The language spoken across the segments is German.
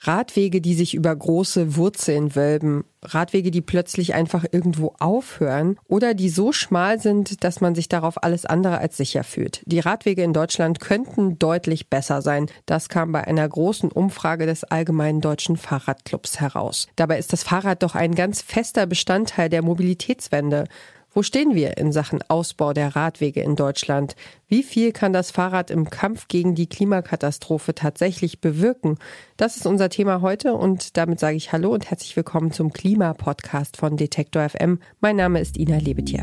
Radwege, die sich über große Wurzeln wölben, Radwege, die plötzlich einfach irgendwo aufhören oder die so schmal sind, dass man sich darauf alles andere als sicher fühlt. Die Radwege in Deutschland könnten deutlich besser sein. Das kam bei einer großen Umfrage des Allgemeinen Deutschen Fahrradclubs heraus. Dabei ist das Fahrrad doch ein ganz fester Bestandteil der Mobilitätswende. Wo stehen wir in Sachen Ausbau der Radwege in Deutschland? Wie viel kann das Fahrrad im Kampf gegen die Klimakatastrophe tatsächlich bewirken? Das ist unser Thema heute und damit sage ich Hallo und herzlich willkommen zum Klimapodcast von Detektor FM. Mein Name ist Ina Lebetjew.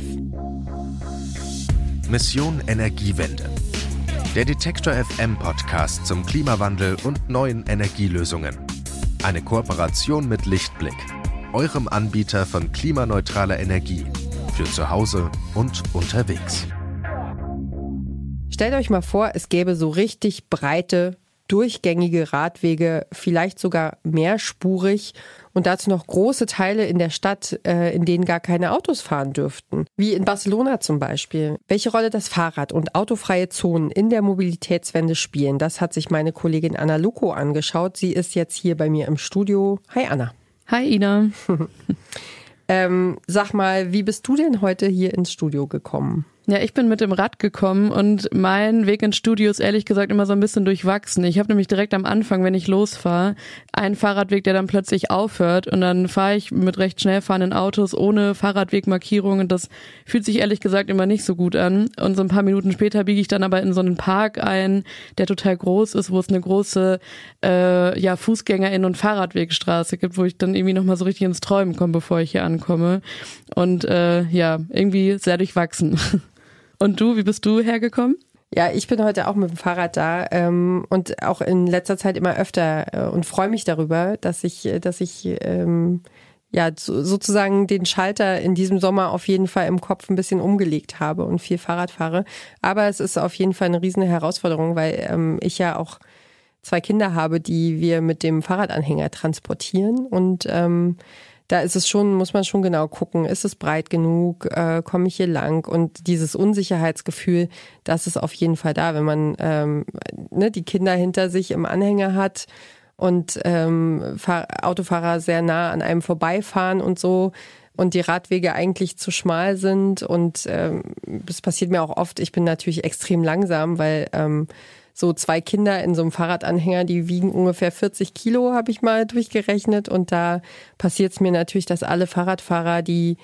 Mission Energiewende. Der Detektor FM Podcast zum Klimawandel und neuen Energielösungen. Eine Kooperation mit Lichtblick, eurem Anbieter von klimaneutraler Energie für zu Hause und unterwegs. Stellt euch mal vor, es gäbe so richtig breite, durchgängige Radwege, vielleicht sogar mehrspurig und dazu noch große Teile in der Stadt, äh, in denen gar keine Autos fahren dürften. Wie in Barcelona zum Beispiel. Welche Rolle das Fahrrad und autofreie Zonen in der Mobilitätswende spielen, das hat sich meine Kollegin Anna Luko angeschaut. Sie ist jetzt hier bei mir im Studio. Hi Anna. Hi Ina. Ähm, sag mal, wie bist du denn heute hier ins Studio gekommen? Ja, ich bin mit dem Rad gekommen und mein Weg ins Studio ist ehrlich gesagt immer so ein bisschen durchwachsen. Ich habe nämlich direkt am Anfang, wenn ich losfahre, einen Fahrradweg, der dann plötzlich aufhört und dann fahre ich mit recht schnell fahrenden Autos ohne Fahrradwegmarkierung und das fühlt sich ehrlich gesagt immer nicht so gut an. Und so ein paar Minuten später biege ich dann aber in so einen Park ein, der total groß ist, wo es eine große äh, ja, Fußgängerin- und Fahrradwegstraße gibt, wo ich dann irgendwie nochmal so richtig ins Träumen komme, bevor ich hier ankomme. Und äh, ja, irgendwie sehr durchwachsen. Und du, wie bist du hergekommen? Ja, ich bin heute auch mit dem Fahrrad da ähm, und auch in letzter Zeit immer öfter äh, und freue mich darüber, dass ich, äh, dass ich ähm, ja so, sozusagen den Schalter in diesem Sommer auf jeden Fall im Kopf ein bisschen umgelegt habe und viel Fahrrad fahre. Aber es ist auf jeden Fall eine riesige Herausforderung, weil ähm, ich ja auch zwei Kinder habe, die wir mit dem Fahrradanhänger transportieren und ähm, da ist es schon, muss man schon genau gucken, ist es breit genug, äh, komme ich hier lang und dieses Unsicherheitsgefühl, das ist auf jeden Fall da, wenn man ähm, ne, die Kinder hinter sich im Anhänger hat und ähm, Autofahrer sehr nah an einem vorbeifahren und so und die Radwege eigentlich zu schmal sind und ähm, das passiert mir auch oft. Ich bin natürlich extrem langsam, weil ähm, so zwei Kinder in so einem Fahrradanhänger, die wiegen ungefähr 40 Kilo, habe ich mal durchgerechnet. Und da passiert es mir natürlich, dass alle Fahrradfahrer, die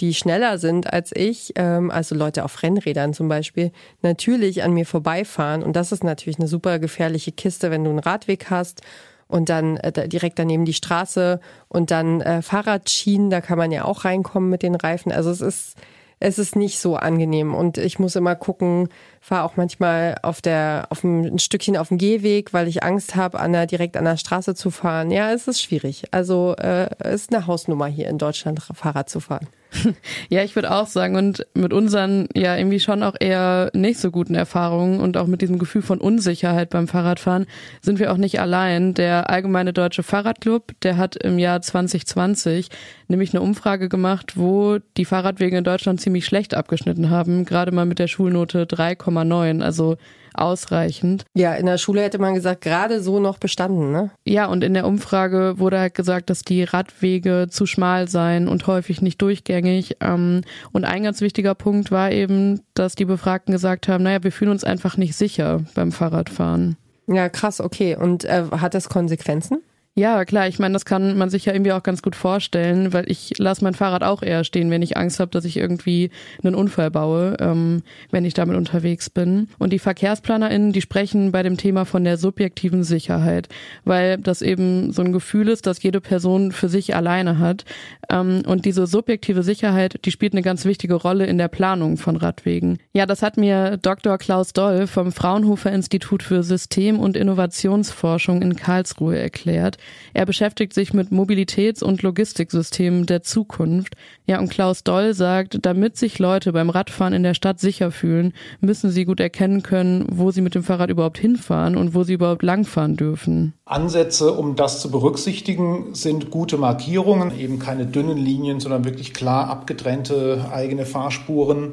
die schneller sind als ich, ähm, also Leute auf Rennrädern zum Beispiel, natürlich an mir vorbeifahren. Und das ist natürlich eine super gefährliche Kiste, wenn du einen Radweg hast und dann äh, direkt daneben die Straße und dann äh, Fahrradschienen, da kann man ja auch reinkommen mit den Reifen. Also es ist es ist nicht so angenehm und ich muss immer gucken, fahre auch manchmal auf der auf ein, ein Stückchen auf dem Gehweg, weil ich Angst habe, an der, direkt an der Straße zu fahren. Ja, es ist schwierig. Also äh, ist eine Hausnummer hier in Deutschland Fahrrad zu fahren. Ja, ich würde auch sagen, und mit unseren ja irgendwie schon auch eher nicht so guten Erfahrungen und auch mit diesem Gefühl von Unsicherheit beim Fahrradfahren sind wir auch nicht allein. Der Allgemeine Deutsche Fahrradclub, der hat im Jahr 2020 nämlich eine Umfrage gemacht, wo die Fahrradwege in Deutschland ziemlich schlecht abgeschnitten haben, gerade mal mit der Schulnote 3,9. Also ausreichend. Ja, in der Schule hätte man gesagt, gerade so noch bestanden, ne? Ja, und in der Umfrage wurde halt gesagt, dass die Radwege zu schmal seien und häufig nicht durchgängig. Ähm, und ein ganz wichtiger Punkt war eben, dass die Befragten gesagt haben, naja, wir fühlen uns einfach nicht sicher beim Fahrradfahren. Ja, krass, okay. Und äh, hat das Konsequenzen? Ja, klar, ich meine, das kann man sich ja irgendwie auch ganz gut vorstellen, weil ich lasse mein Fahrrad auch eher stehen, wenn ich Angst habe, dass ich irgendwie einen Unfall baue, ähm, wenn ich damit unterwegs bin. Und die VerkehrsplanerInnen, die sprechen bei dem Thema von der subjektiven Sicherheit, weil das eben so ein Gefühl ist, dass jede Person für sich alleine hat. Ähm, und diese subjektive Sicherheit, die spielt eine ganz wichtige Rolle in der Planung von Radwegen. Ja, das hat mir Dr. Klaus Doll vom Fraunhofer Institut für System- und Innovationsforschung in Karlsruhe erklärt. Er beschäftigt sich mit Mobilitäts- und Logistiksystemen der Zukunft. Ja, und Klaus Doll sagt, damit sich Leute beim Radfahren in der Stadt sicher fühlen, müssen sie gut erkennen können, wo sie mit dem Fahrrad überhaupt hinfahren und wo sie überhaupt langfahren dürfen. Ansätze, um das zu berücksichtigen, sind gute Markierungen, eben keine dünnen Linien, sondern wirklich klar abgetrennte eigene Fahrspuren.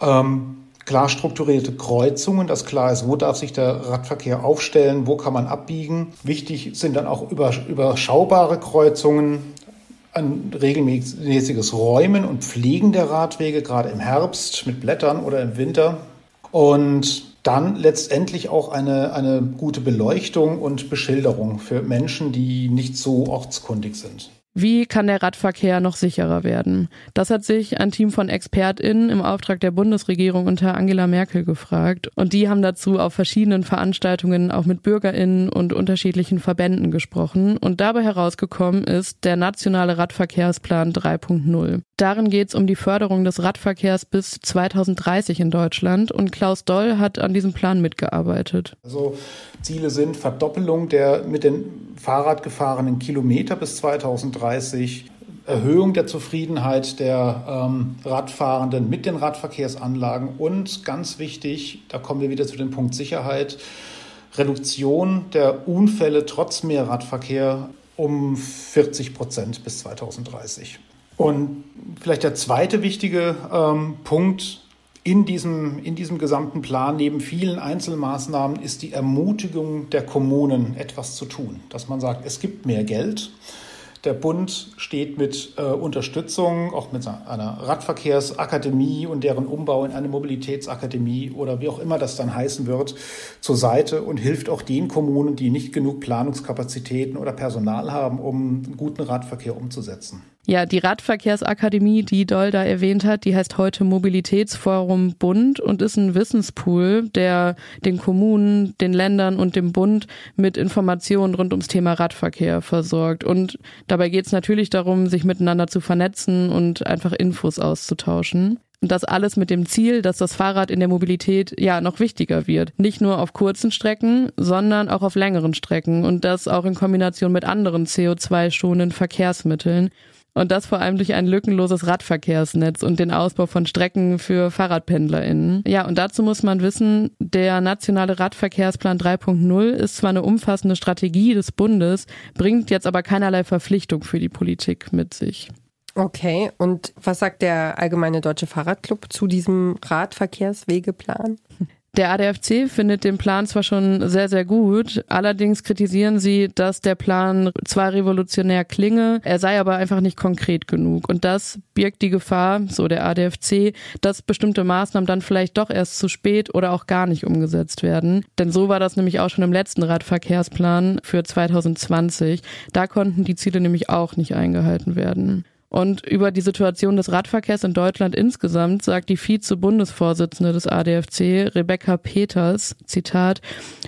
Ähm, klar strukturierte Kreuzungen, dass klar ist, wo darf sich der Radverkehr aufstellen, wo kann man abbiegen. Wichtig sind dann auch überschaubare Kreuzungen, ein regelmäßiges Räumen und Pflegen der Radwege, gerade im Herbst mit Blättern oder im Winter. Und dann letztendlich auch eine, eine gute Beleuchtung und Beschilderung für Menschen, die nicht so ortskundig sind. Wie kann der Radverkehr noch sicherer werden? Das hat sich ein Team von ExpertInnen im Auftrag der Bundesregierung unter Angela Merkel gefragt. Und die haben dazu auf verschiedenen Veranstaltungen auch mit BürgerInnen und unterschiedlichen Verbänden gesprochen. Und dabei herausgekommen ist der Nationale Radverkehrsplan 3.0. Darin geht es um die Förderung des Radverkehrs bis 2030 in Deutschland. Und Klaus Doll hat an diesem Plan mitgearbeitet. Also Ziele sind Verdoppelung der mit den Fahrrad gefahrenen Kilometer bis 2030, Erhöhung der Zufriedenheit der ähm, Radfahrenden mit den Radverkehrsanlagen und ganz wichtig, da kommen wir wieder zu dem Punkt Sicherheit, Reduktion der Unfälle trotz mehr Radverkehr um 40 Prozent bis 2030. Und vielleicht der zweite wichtige ähm, Punkt, in diesem, in diesem gesamten Plan, neben vielen Einzelmaßnahmen, ist die Ermutigung der Kommunen, etwas zu tun. Dass man sagt, es gibt mehr Geld. Der Bund steht mit äh, Unterstützung, auch mit einer Radverkehrsakademie und deren Umbau in eine Mobilitätsakademie oder wie auch immer das dann heißen wird, zur Seite und hilft auch den Kommunen, die nicht genug Planungskapazitäten oder Personal haben, um guten Radverkehr umzusetzen. Ja, die Radverkehrsakademie, die Doll da erwähnt hat, die heißt heute Mobilitätsforum Bund und ist ein Wissenspool, der den Kommunen, den Ländern und dem Bund mit Informationen rund ums Thema Radverkehr versorgt. Und dabei geht es natürlich darum, sich miteinander zu vernetzen und einfach Infos auszutauschen. Und das alles mit dem Ziel, dass das Fahrrad in der Mobilität ja noch wichtiger wird. Nicht nur auf kurzen Strecken, sondern auch auf längeren Strecken und das auch in Kombination mit anderen CO2-schonenden Verkehrsmitteln. Und das vor allem durch ein lückenloses Radverkehrsnetz und den Ausbau von Strecken für FahrradpendlerInnen. Ja, und dazu muss man wissen, der nationale Radverkehrsplan 3.0 ist zwar eine umfassende Strategie des Bundes, bringt jetzt aber keinerlei Verpflichtung für die Politik mit sich. Okay, und was sagt der Allgemeine Deutsche Fahrradclub zu diesem Radverkehrswegeplan? Der ADFC findet den Plan zwar schon sehr, sehr gut, allerdings kritisieren sie, dass der Plan zwar revolutionär klinge, er sei aber einfach nicht konkret genug. Und das birgt die Gefahr, so der ADFC, dass bestimmte Maßnahmen dann vielleicht doch erst zu spät oder auch gar nicht umgesetzt werden. Denn so war das nämlich auch schon im letzten Radverkehrsplan für 2020. Da konnten die Ziele nämlich auch nicht eingehalten werden. Und über die Situation des Radverkehrs in Deutschland insgesamt sagt die Vize-Bundesvorsitzende des ADFC, Rebecca Peters, Zitat,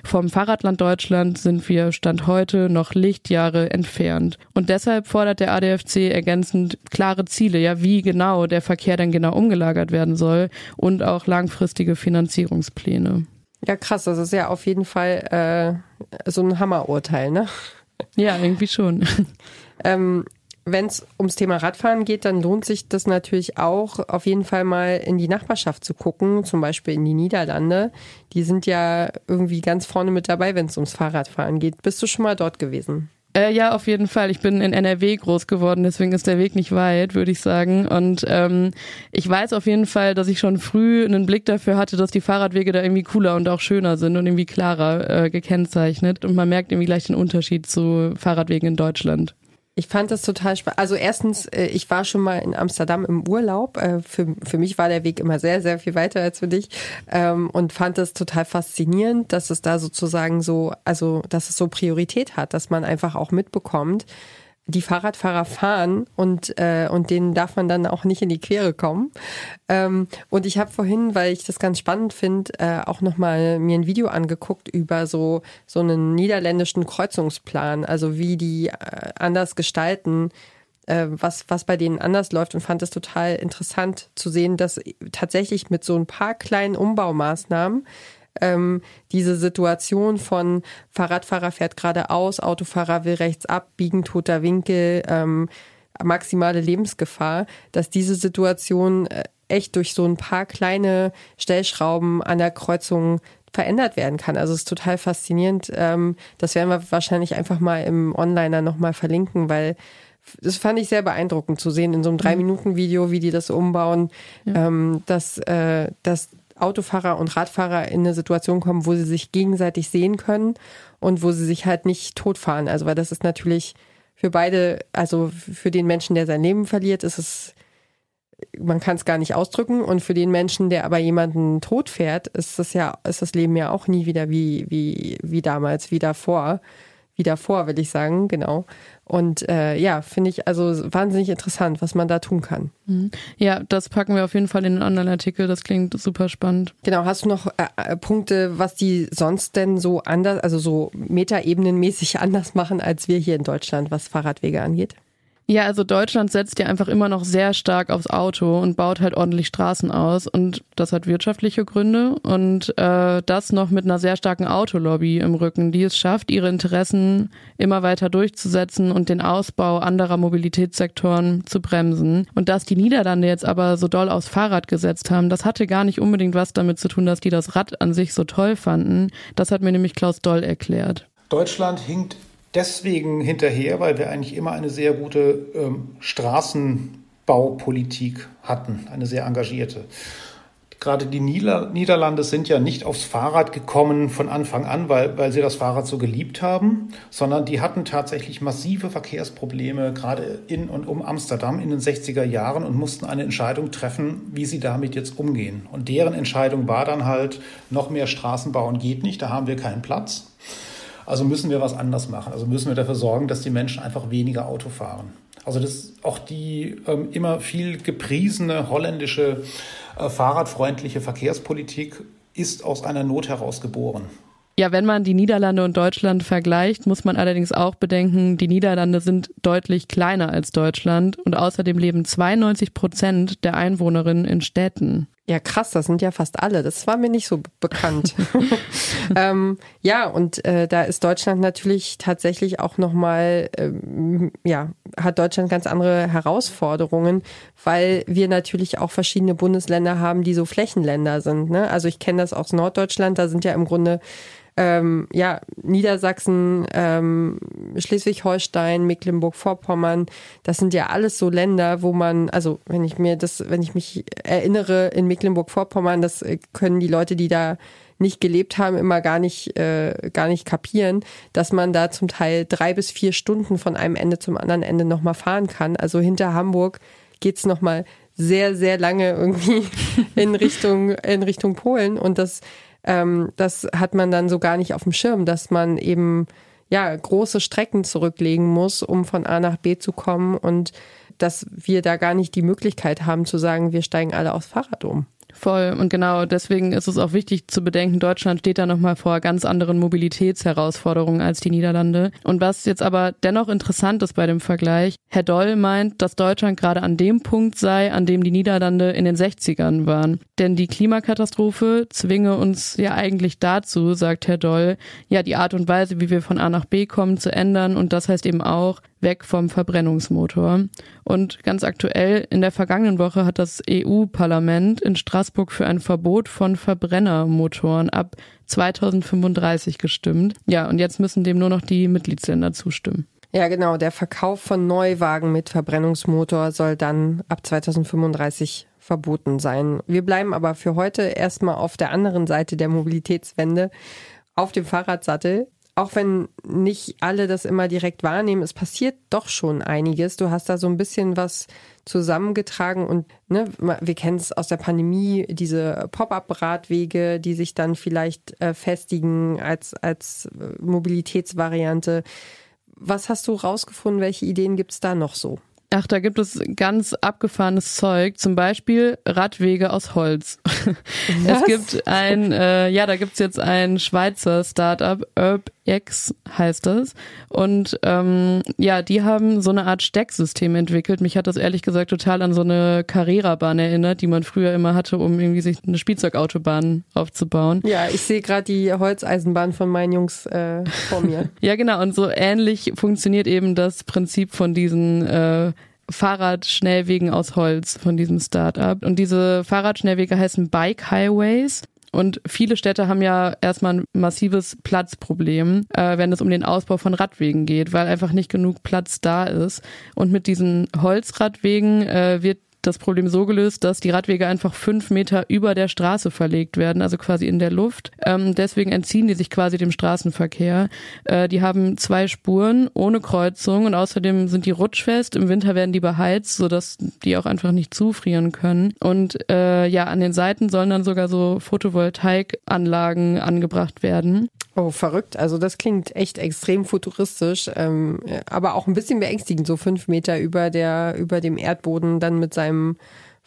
vom Fahrradland Deutschland sind wir Stand heute noch Lichtjahre entfernt. Und deshalb fordert der ADFC ergänzend klare Ziele, ja, wie genau der Verkehr denn genau umgelagert werden soll und auch langfristige Finanzierungspläne. Ja, krass, das ist ja auf jeden Fall äh, so ein Hammerurteil, ne? Ja, irgendwie schon. ähm, wenn es ums Thema Radfahren geht, dann lohnt sich das natürlich auch, auf jeden Fall mal in die Nachbarschaft zu gucken, zum Beispiel in die Niederlande. Die sind ja irgendwie ganz vorne mit dabei, wenn es ums Fahrradfahren geht. Bist du schon mal dort gewesen? Äh, ja, auf jeden Fall. Ich bin in NRW groß geworden, deswegen ist der Weg nicht weit, würde ich sagen. Und ähm, ich weiß auf jeden Fall, dass ich schon früh einen Blick dafür hatte, dass die Fahrradwege da irgendwie cooler und auch schöner sind und irgendwie klarer äh, gekennzeichnet. Und man merkt irgendwie gleich den Unterschied zu Fahrradwegen in Deutschland. Ich fand das total spannend. Also erstens, äh, ich war schon mal in Amsterdam im Urlaub. Äh, für, für mich war der Weg immer sehr, sehr viel weiter als für dich. Ähm, und fand das total faszinierend, dass es da sozusagen so, also dass es so Priorität hat, dass man einfach auch mitbekommt, die Fahrradfahrer fahren und, äh, und denen darf man dann auch nicht in die Quere kommen. Ähm, und ich habe vorhin, weil ich das ganz spannend finde, äh, auch nochmal mir ein Video angeguckt über so, so einen niederländischen Kreuzungsplan, also wie die äh, anders gestalten, äh, was, was bei denen anders läuft und fand es total interessant zu sehen, dass tatsächlich mit so ein paar kleinen Umbaumaßnahmen ähm, diese Situation von Fahrradfahrer fährt geradeaus, Autofahrer will rechts abbiegen, toter Winkel, ähm, maximale Lebensgefahr, dass diese Situation äh, echt durch so ein paar kleine Stellschrauben an der Kreuzung verändert werden kann. Also es ist total faszinierend. Ähm, das werden wir wahrscheinlich einfach mal im Onliner nochmal verlinken, weil das fand ich sehr beeindruckend zu sehen in so einem mhm. Drei-Minuten-Video, wie die das umbauen, ja. ähm, dass, äh, dass Autofahrer und Radfahrer in eine Situation kommen, wo sie sich gegenseitig sehen können und wo sie sich halt nicht totfahren. Also weil das ist natürlich für beide, also für den Menschen, der sein Leben verliert, ist es, man kann es gar nicht ausdrücken. Und für den Menschen, der aber jemanden tot fährt, ist das ja, ist das Leben ja auch nie wieder wie, wie, wie damals, wie davor wie davor, will ich sagen, genau. Und äh, ja, finde ich also wahnsinnig interessant, was man da tun kann. Mhm. Ja, das packen wir auf jeden Fall in den anderen Artikel. Das klingt super spannend. Genau, hast du noch äh, äh Punkte, was die sonst denn so anders, also so metaebenenmäßig anders machen als wir hier in Deutschland, was Fahrradwege angeht? Ja, also Deutschland setzt ja einfach immer noch sehr stark aufs Auto und baut halt ordentlich Straßen aus und das hat wirtschaftliche Gründe und äh, das noch mit einer sehr starken Autolobby im Rücken, die es schafft, ihre Interessen immer weiter durchzusetzen und den Ausbau anderer Mobilitätssektoren zu bremsen. Und dass die Niederlande jetzt aber so doll aufs Fahrrad gesetzt haben, das hatte gar nicht unbedingt was damit zu tun, dass die das Rad an sich so toll fanden. Das hat mir nämlich Klaus Doll erklärt. Deutschland hinkt deswegen hinterher, weil wir eigentlich immer eine sehr gute ähm, Straßenbaupolitik hatten, eine sehr engagierte. Gerade die Niederlande sind ja nicht aufs Fahrrad gekommen von Anfang an, weil, weil sie das Fahrrad so geliebt haben, sondern die hatten tatsächlich massive Verkehrsprobleme, gerade in und um Amsterdam in den 60er Jahren und mussten eine Entscheidung treffen, wie sie damit jetzt umgehen. Und deren Entscheidung war dann halt, noch mehr Straßen bauen geht nicht, da haben wir keinen Platz. Also müssen wir was anders machen. Also müssen wir dafür sorgen, dass die Menschen einfach weniger Auto fahren. Also das auch die ähm, immer viel gepriesene holländische äh, fahrradfreundliche Verkehrspolitik ist aus einer Not heraus geboren. Ja, wenn man die Niederlande und Deutschland vergleicht, muss man allerdings auch bedenken, die Niederlande sind deutlich kleiner als Deutschland und außerdem leben 92 Prozent der Einwohnerinnen in Städten. Ja, krass, das sind ja fast alle. Das war mir nicht so bekannt. ähm, ja, und äh, da ist Deutschland natürlich tatsächlich auch nochmal, ähm, ja, hat Deutschland ganz andere Herausforderungen, weil wir natürlich auch verschiedene Bundesländer haben, die so Flächenländer sind. Ne? Also ich kenne das aus Norddeutschland, da sind ja im Grunde ähm, ja, Niedersachsen, ähm, Schleswig-Holstein, Mecklenburg-Vorpommern, das sind ja alles so Länder, wo man, also wenn ich mir das, wenn ich mich erinnere, in Mecklenburg-Vorpommern, das äh, können die Leute, die da nicht gelebt haben, immer gar nicht, äh, gar nicht kapieren, dass man da zum Teil drei bis vier Stunden von einem Ende zum anderen Ende nochmal fahren kann. Also hinter Hamburg geht's nochmal sehr, sehr lange irgendwie in Richtung, in Richtung Polen. Und das ähm, das hat man dann so gar nicht auf dem Schirm, dass man eben ja große Strecken zurücklegen muss, um von A nach B zu kommen und dass wir da gar nicht die Möglichkeit haben zu sagen, wir steigen alle aufs Fahrrad um. Voll. Und genau deswegen ist es auch wichtig zu bedenken, Deutschland steht da nochmal vor ganz anderen Mobilitätsherausforderungen als die Niederlande. Und was jetzt aber dennoch interessant ist bei dem Vergleich, Herr Doll meint, dass Deutschland gerade an dem Punkt sei, an dem die Niederlande in den 60ern waren. Denn die Klimakatastrophe zwinge uns ja eigentlich dazu, sagt Herr Doll, ja, die Art und Weise, wie wir von A nach B kommen, zu ändern. Und das heißt eben auch, weg vom Verbrennungsmotor. Und ganz aktuell, in der vergangenen Woche hat das EU-Parlament in Straßburg für ein Verbot von Verbrennermotoren ab 2035 gestimmt. Ja, und jetzt müssen dem nur noch die Mitgliedsländer zustimmen. Ja, genau. Der Verkauf von Neuwagen mit Verbrennungsmotor soll dann ab 2035 verboten sein. Wir bleiben aber für heute erstmal auf der anderen Seite der Mobilitätswende, auf dem Fahrradsattel auch wenn nicht alle das immer direkt wahrnehmen, es passiert doch schon einiges. Du hast da so ein bisschen was zusammengetragen und ne, wir kennen es aus der Pandemie, diese Pop-up-Radwege, die sich dann vielleicht äh, festigen als, als äh, Mobilitätsvariante. Was hast du rausgefunden? Welche Ideen gibt es da noch so? Ach, da gibt es ganz abgefahrenes Zeug, zum Beispiel Radwege aus Holz. Was? Es gibt ein, äh, ja, da gibt's jetzt ein Schweizer Startup, UrbX heißt das. Und ähm, ja, die haben so eine Art Stecksystem entwickelt. Mich hat das ehrlich gesagt total an so eine Carrera-Bahn erinnert, die man früher immer hatte, um irgendwie sich eine Spielzeugautobahn aufzubauen. Ja, ich sehe gerade die Holzeisenbahn von meinen Jungs äh, vor mir. ja, genau. Und so ähnlich funktioniert eben das Prinzip von diesen äh, Fahrradschnellwegen aus Holz von diesem Startup. Und diese Fahrradschnellwege heißen Bike Highways. Und viele Städte haben ja erstmal ein massives Platzproblem, äh, wenn es um den Ausbau von Radwegen geht, weil einfach nicht genug Platz da ist. Und mit diesen Holzradwegen äh, wird das Problem so gelöst, dass die Radwege einfach fünf Meter über der Straße verlegt werden, also quasi in der Luft. Ähm, deswegen entziehen die sich quasi dem Straßenverkehr. Äh, die haben zwei Spuren ohne Kreuzung und außerdem sind die rutschfest. Im Winter werden die beheizt, sodass die auch einfach nicht zufrieren können. Und äh, ja, an den Seiten sollen dann sogar so Photovoltaikanlagen angebracht werden. Oh, verrückt. Also das klingt echt extrem futuristisch, ähm, aber auch ein bisschen beängstigend, so fünf Meter über der, über dem Erdboden dann mit seinem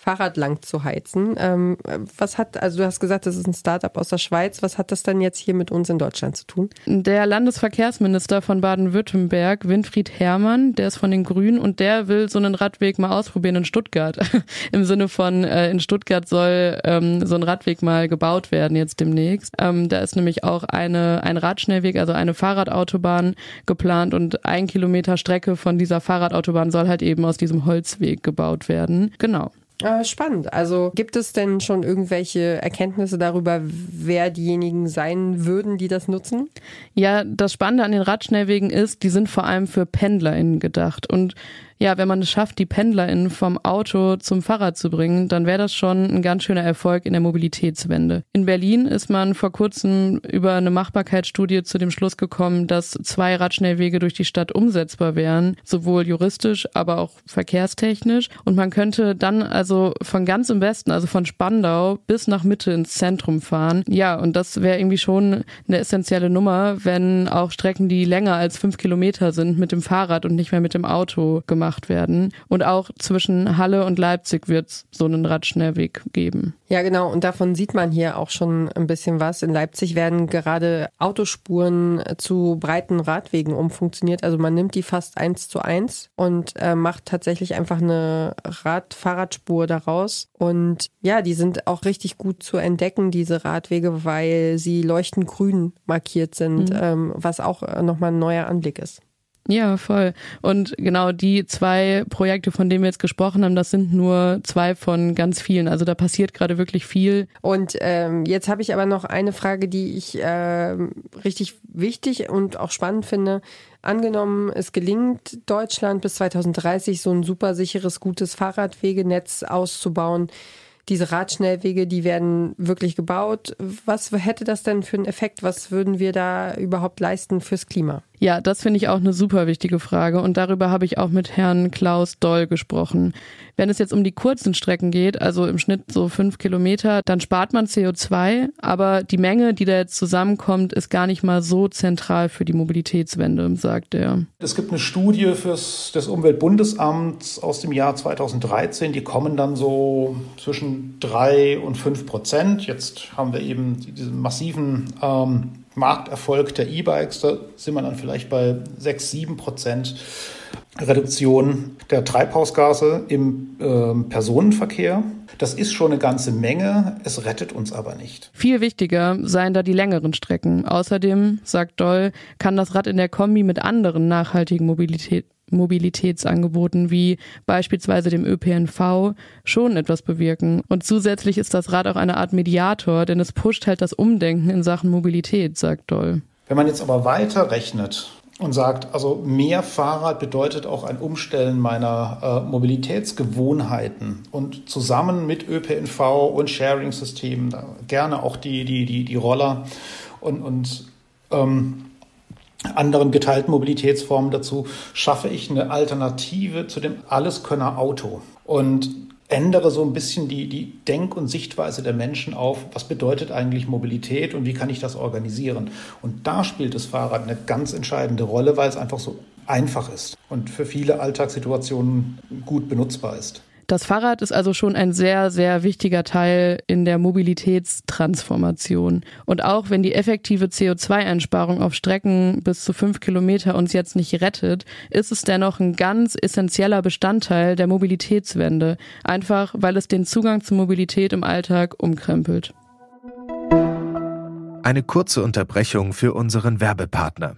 Fahrrad lang zu heizen. Ähm, was hat, also du hast gesagt, das ist ein Startup aus der Schweiz. Was hat das dann jetzt hier mit uns in Deutschland zu tun? Der Landesverkehrsminister von Baden-Württemberg, Winfried Herrmann, der ist von den Grünen und der will so einen Radweg mal ausprobieren in Stuttgart. Im Sinne von, äh, in Stuttgart soll ähm, so ein Radweg mal gebaut werden jetzt demnächst. Ähm, da ist nämlich auch eine, ein Radschnellweg, also eine Fahrradautobahn geplant und ein Kilometer Strecke von dieser Fahrradautobahn soll halt eben aus diesem Holzweg gebaut werden. Genau. Äh, spannend. Also gibt es denn schon irgendwelche Erkenntnisse darüber, wer diejenigen sein würden, die das nutzen? Ja, das Spannende an den Radschnellwegen ist, die sind vor allem für PendlerInnen gedacht. Und ja, wenn man es schafft, die PendlerInnen vom Auto zum Fahrrad zu bringen, dann wäre das schon ein ganz schöner Erfolg in der Mobilitätswende. In Berlin ist man vor kurzem über eine Machbarkeitsstudie zu dem Schluss gekommen, dass zwei Radschnellwege durch die Stadt umsetzbar wären, sowohl juristisch, aber auch verkehrstechnisch. Und man könnte dann also von ganz im Westen, also von Spandau bis nach Mitte ins Zentrum fahren. Ja, und das wäre irgendwie schon eine essentielle Nummer, wenn auch Strecken, die länger als fünf Kilometer sind, mit dem Fahrrad und nicht mehr mit dem Auto gemacht gemacht werden. Und auch zwischen Halle und Leipzig wird es so einen Radschnellweg geben. Ja, genau. Und davon sieht man hier auch schon ein bisschen was. In Leipzig werden gerade Autospuren zu breiten Radwegen umfunktioniert. Also man nimmt die fast eins zu eins und äh, macht tatsächlich einfach eine Rad-Fahrradspur daraus. Und ja, die sind auch richtig gut zu entdecken, diese Radwege, weil sie leuchtend grün markiert sind, mhm. ähm, was auch nochmal ein neuer Anblick ist. Ja, voll. Und genau die zwei Projekte, von denen wir jetzt gesprochen haben, das sind nur zwei von ganz vielen. Also da passiert gerade wirklich viel. Und ähm, jetzt habe ich aber noch eine Frage, die ich äh, richtig wichtig und auch spannend finde. Angenommen, es gelingt Deutschland bis 2030 so ein super sicheres, gutes Fahrradwegenetz auszubauen diese Radschnellwege, die werden wirklich gebaut. Was hätte das denn für einen Effekt? Was würden wir da überhaupt leisten fürs Klima? Ja, das finde ich auch eine super wichtige Frage und darüber habe ich auch mit Herrn Klaus Doll gesprochen. Wenn es jetzt um die kurzen Strecken geht, also im Schnitt so fünf Kilometer, dann spart man CO2, aber die Menge, die da jetzt zusammenkommt, ist gar nicht mal so zentral für die Mobilitätswende, sagt er. Es gibt eine Studie fürs, des Umweltbundesamts aus dem Jahr 2013, die kommen dann so zwischen drei und fünf Prozent. Jetzt haben wir eben diesen massiven ähm, Markterfolg der E-Bikes, da sind wir dann vielleicht bei sechs, sieben Prozent. Reduktion der Treibhausgase im äh, Personenverkehr. Das ist schon eine ganze Menge, es rettet uns aber nicht. Viel wichtiger seien da die längeren Strecken. Außerdem, sagt Doll, kann das Rad in der Kombi mit anderen nachhaltigen Mobilität, Mobilitätsangeboten wie beispielsweise dem ÖPNV schon etwas bewirken. Und zusätzlich ist das Rad auch eine Art Mediator, denn es pusht halt das Umdenken in Sachen Mobilität, sagt Doll. Wenn man jetzt aber weiter rechnet und sagt, also mehr Fahrrad bedeutet auch ein Umstellen meiner äh, Mobilitätsgewohnheiten und zusammen mit ÖPNV und Sharing-Systemen, gerne auch die, die, die, die Roller und, und ähm, anderen geteilten Mobilitätsformen dazu, schaffe ich eine Alternative zu dem Alleskönner Auto. Und ändere so ein bisschen die, die Denk- und Sichtweise der Menschen auf, was bedeutet eigentlich Mobilität und wie kann ich das organisieren. Und da spielt das Fahrrad eine ganz entscheidende Rolle, weil es einfach so einfach ist und für viele Alltagssituationen gut benutzbar ist. Das Fahrrad ist also schon ein sehr, sehr wichtiger Teil in der Mobilitätstransformation. Und auch wenn die effektive CO2-Einsparung auf Strecken bis zu fünf Kilometer uns jetzt nicht rettet, ist es dennoch ein ganz essentieller Bestandteil der Mobilitätswende. Einfach, weil es den Zugang zur Mobilität im Alltag umkrempelt. Eine kurze Unterbrechung für unseren Werbepartner.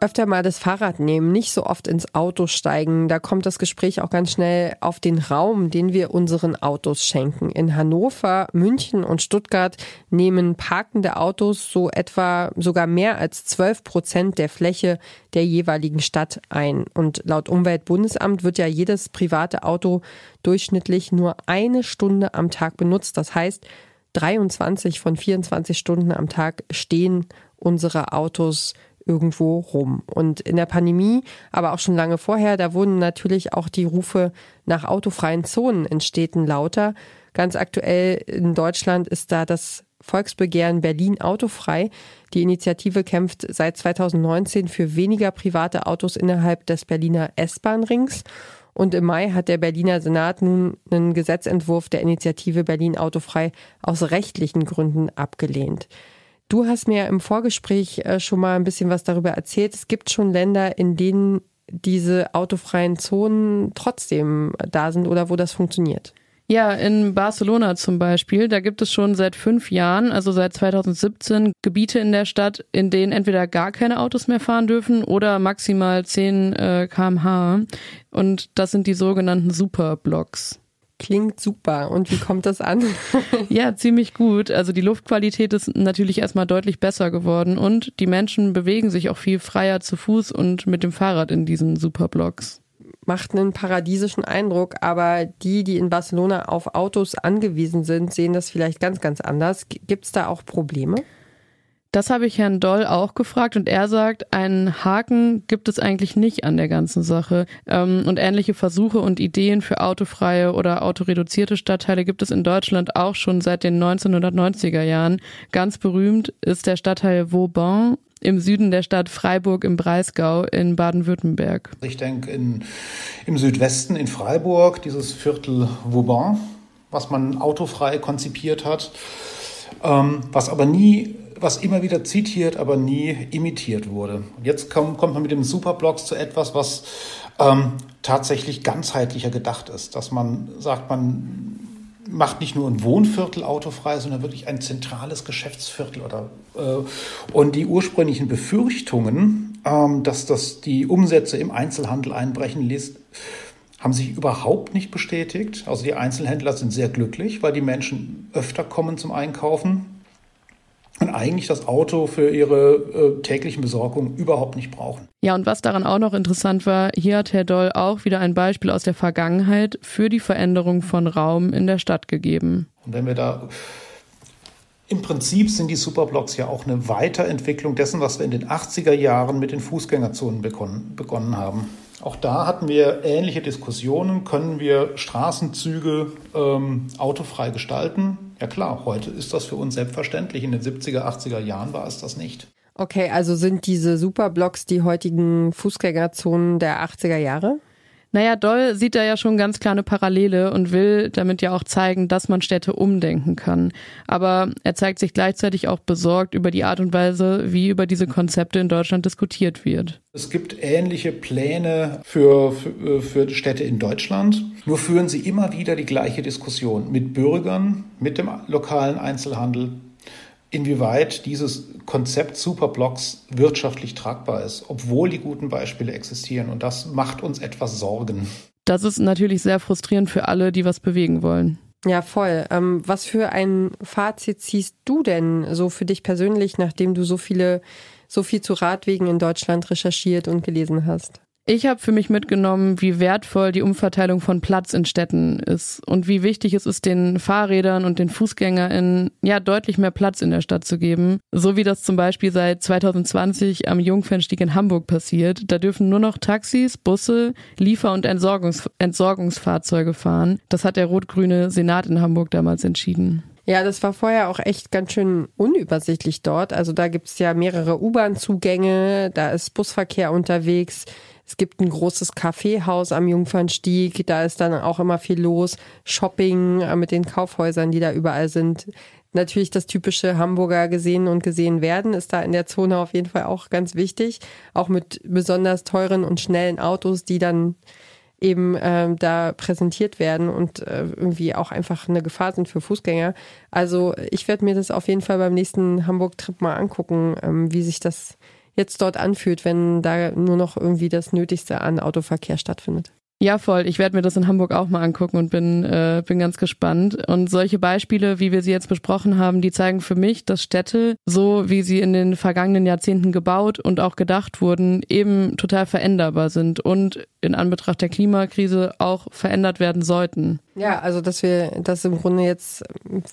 öfter mal das Fahrrad nehmen, nicht so oft ins Auto steigen. Da kommt das Gespräch auch ganz schnell auf den Raum, den wir unseren Autos schenken. In Hannover, München und Stuttgart nehmen parkende Autos so etwa sogar mehr als 12 Prozent der Fläche der jeweiligen Stadt ein. Und laut Umweltbundesamt wird ja jedes private Auto durchschnittlich nur eine Stunde am Tag benutzt. Das heißt, 23 von 24 Stunden am Tag stehen unsere Autos irgendwo rum. Und in der Pandemie, aber auch schon lange vorher, da wurden natürlich auch die Rufe nach autofreien Zonen in Städten lauter. Ganz aktuell in Deutschland ist da das Volksbegehren Berlin autofrei. Die Initiative kämpft seit 2019 für weniger private Autos innerhalb des Berliner S-Bahn-Rings. Und im Mai hat der Berliner Senat nun einen Gesetzentwurf der Initiative Berlin autofrei aus rechtlichen Gründen abgelehnt. Du hast mir im Vorgespräch äh, schon mal ein bisschen was darüber erzählt. Es gibt schon Länder, in denen diese autofreien Zonen trotzdem da sind oder wo das funktioniert. Ja, in Barcelona zum Beispiel, da gibt es schon seit fünf Jahren, also seit 2017, Gebiete in der Stadt, in denen entweder gar keine Autos mehr fahren dürfen oder maximal 10 äh, kmh. Und das sind die sogenannten Superblocks. Klingt super. Und wie kommt das an? ja, ziemlich gut. Also die Luftqualität ist natürlich erstmal deutlich besser geworden und die Menschen bewegen sich auch viel freier zu Fuß und mit dem Fahrrad in diesen Superblocks. Macht einen paradiesischen Eindruck, aber die, die in Barcelona auf Autos angewiesen sind, sehen das vielleicht ganz, ganz anders. Gibt es da auch Probleme? Das habe ich Herrn Doll auch gefragt und er sagt, einen Haken gibt es eigentlich nicht an der ganzen Sache. Ähm, und ähnliche Versuche und Ideen für autofreie oder autoreduzierte Stadtteile gibt es in Deutschland auch schon seit den 1990er Jahren. Ganz berühmt ist der Stadtteil Vauban im Süden der Stadt Freiburg im Breisgau in Baden-Württemberg. Ich denke im Südwesten in Freiburg, dieses Viertel Vauban, was man autofrei konzipiert hat, ähm, was aber nie was immer wieder zitiert, aber nie imitiert wurde. Und jetzt kommt, kommt man mit dem Superblocks zu etwas, was ähm, tatsächlich ganzheitlicher gedacht ist. Dass man sagt, man macht nicht nur ein Wohnviertel autofrei, sondern wirklich ein zentrales Geschäftsviertel. Oder, äh, und die ursprünglichen Befürchtungen, ähm, dass das die Umsätze im Einzelhandel einbrechen ließ, haben sich überhaupt nicht bestätigt. Also die Einzelhändler sind sehr glücklich, weil die Menschen öfter kommen zum Einkaufen und eigentlich das Auto für ihre äh, täglichen Besorgungen überhaupt nicht brauchen. Ja, und was daran auch noch interessant war, hier hat Herr Doll auch wieder ein Beispiel aus der Vergangenheit für die Veränderung von Raum in der Stadt gegeben. Und wenn wir da im Prinzip sind die Superblocks ja auch eine Weiterentwicklung dessen, was wir in den 80er Jahren mit den Fußgängerzonen begonnen, begonnen haben. Auch da hatten wir ähnliche Diskussionen. Können wir Straßenzüge ähm, autofrei gestalten? Ja klar, heute ist das für uns selbstverständlich. In den 70er, 80er Jahren war es das nicht. Okay, also sind diese Superblocks die heutigen Fußgängerzonen der 80er Jahre? Naja, Doll sieht da ja schon ganz klar eine Parallele und will damit ja auch zeigen, dass man Städte umdenken kann. Aber er zeigt sich gleichzeitig auch besorgt über die Art und Weise, wie über diese Konzepte in Deutschland diskutiert wird. Es gibt ähnliche Pläne für, für, für Städte in Deutschland, nur führen sie immer wieder die gleiche Diskussion mit Bürgern, mit dem lokalen Einzelhandel, inwieweit dieses Konzept Superblocks wirtschaftlich tragbar ist, obwohl die guten Beispiele existieren. Und das macht uns etwas Sorgen. Das ist natürlich sehr frustrierend für alle, die was bewegen wollen. Ja, voll. Ähm, was für ein Fazit ziehst du denn so für dich persönlich, nachdem du so viele, so viel zu Radwegen in Deutschland recherchiert und gelesen hast? Ich habe für mich mitgenommen, wie wertvoll die Umverteilung von Platz in Städten ist und wie wichtig es ist, den Fahrrädern und den FußgängerInnen ja deutlich mehr Platz in der Stadt zu geben. So wie das zum Beispiel seit 2020 am Jungfernstieg in Hamburg passiert. Da dürfen nur noch Taxis, Busse, Liefer- und Entsorgungs Entsorgungsfahrzeuge fahren. Das hat der rot-grüne Senat in Hamburg damals entschieden. Ja, das war vorher auch echt ganz schön unübersichtlich dort. Also da gibt's ja mehrere U-Bahn-Zugänge, da ist Busverkehr unterwegs. Es gibt ein großes Kaffeehaus am Jungfernstieg, da ist dann auch immer viel los. Shopping äh, mit den Kaufhäusern, die da überall sind. Natürlich das typische Hamburger gesehen und gesehen werden ist da in der Zone auf jeden Fall auch ganz wichtig. Auch mit besonders teuren und schnellen Autos, die dann eben ähm, da präsentiert werden und äh, irgendwie auch einfach eine Gefahr sind für Fußgänger. Also ich werde mir das auf jeden Fall beim nächsten Hamburg-Trip mal angucken, ähm, wie sich das jetzt dort anfühlt, wenn da nur noch irgendwie das Nötigste an Autoverkehr stattfindet. Ja, voll. Ich werde mir das in Hamburg auch mal angucken und bin, äh, bin ganz gespannt. Und solche Beispiele, wie wir sie jetzt besprochen haben, die zeigen für mich, dass Städte, so wie sie in den vergangenen Jahrzehnten gebaut und auch gedacht wurden, eben total veränderbar sind und in Anbetracht der Klimakrise auch verändert werden sollten. Ja, also dass wir, dass im Grunde jetzt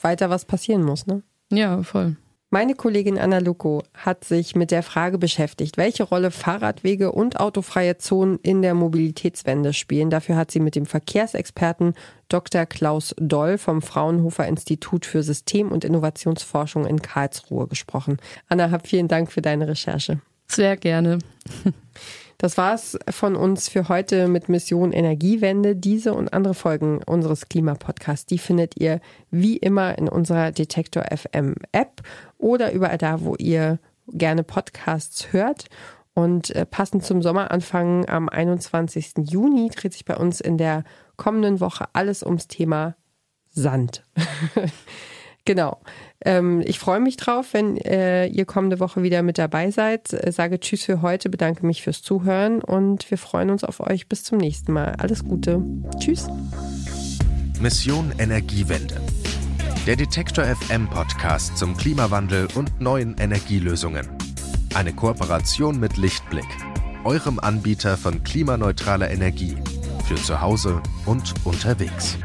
weiter was passieren muss, ne? Ja, voll. Meine Kollegin Anna Luko hat sich mit der Frage beschäftigt, welche Rolle Fahrradwege und autofreie Zonen in der Mobilitätswende spielen. Dafür hat sie mit dem Verkehrsexperten Dr. Klaus Doll vom Fraunhofer Institut für System- und Innovationsforschung in Karlsruhe gesprochen. Anna, hab vielen Dank für deine Recherche. Sehr gerne. Das war's von uns für heute mit Mission Energiewende. Diese und andere Folgen unseres Klimapodcasts, die findet ihr wie immer in unserer Detektor FM App oder überall da, wo ihr gerne Podcasts hört. Und äh, passend zum Sommeranfang am 21. Juni dreht sich bei uns in der kommenden Woche alles ums Thema Sand. genau. Ähm, ich freue mich drauf, wenn äh, ihr kommende Woche wieder mit dabei seid. Äh, sage Tschüss für heute, bedanke mich fürs Zuhören und wir freuen uns auf euch. Bis zum nächsten Mal. Alles Gute. Tschüss. Mission Energiewende. Der Detektor FM Podcast zum Klimawandel und neuen Energielösungen. Eine Kooperation mit Lichtblick, eurem Anbieter von klimaneutraler Energie für zu Hause und unterwegs.